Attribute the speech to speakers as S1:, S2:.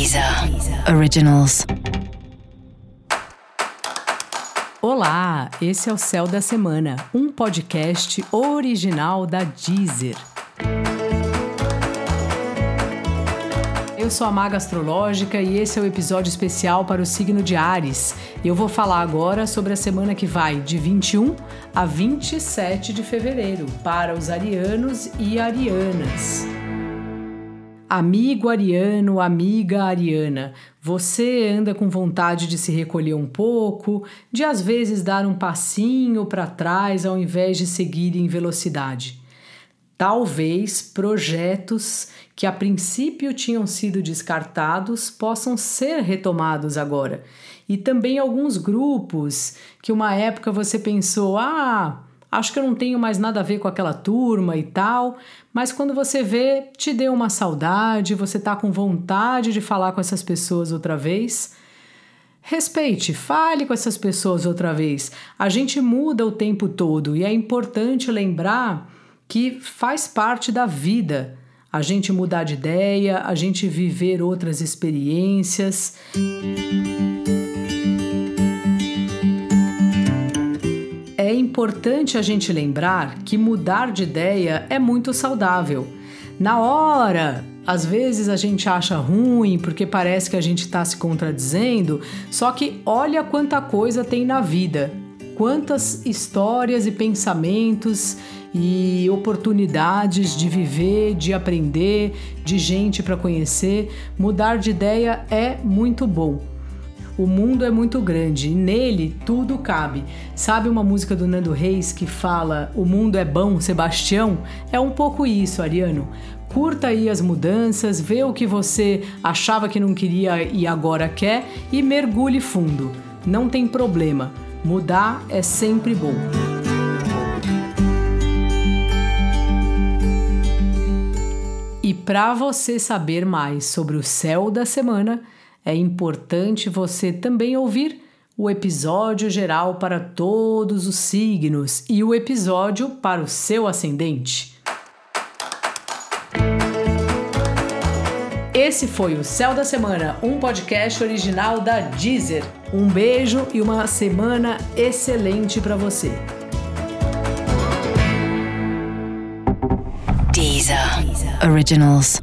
S1: Deezer Originals.
S2: Olá, esse é o Céu da Semana, um podcast original da Deezer. Eu sou a Maga Astrológica e esse é o episódio especial para o signo de Ares. Eu vou falar agora sobre a semana que vai de 21 a 27 de fevereiro para os arianos e arianas. Amigo ariano, amiga ariana, você anda com vontade de se recolher um pouco, de às vezes dar um passinho para trás ao invés de seguir em velocidade. Talvez projetos que a princípio tinham sido descartados possam ser retomados agora. E também alguns grupos que uma época você pensou: ah, acho que eu não tenho mais nada a ver com aquela turma e tal, mas quando você vê, te deu uma saudade, você tá com vontade de falar com essas pessoas outra vez. Respeite, fale com essas pessoas outra vez. A gente muda o tempo todo e é importante lembrar que faz parte da vida a gente mudar de ideia, a gente viver outras experiências. Importante a gente lembrar que mudar de ideia é muito saudável. Na hora, às vezes a gente acha ruim porque parece que a gente está se contradizendo, só que olha quanta coisa tem na vida, quantas histórias e pensamentos e oportunidades de viver, de aprender, de gente para conhecer. Mudar de ideia é muito bom. O mundo é muito grande e nele tudo cabe. Sabe uma música do Nando Reis que fala O mundo é bom, Sebastião? É um pouco isso, Ariano. Curta aí as mudanças, vê o que você achava que não queria e agora quer e mergulhe fundo. Não tem problema. Mudar é sempre bom. E para você saber mais sobre o céu da semana, é importante você também ouvir o episódio geral para todos os signos e o episódio para o seu ascendente. Esse foi o Céu da Semana, um podcast original da Deezer. Um beijo e uma semana excelente para você.
S1: Deezer Originals.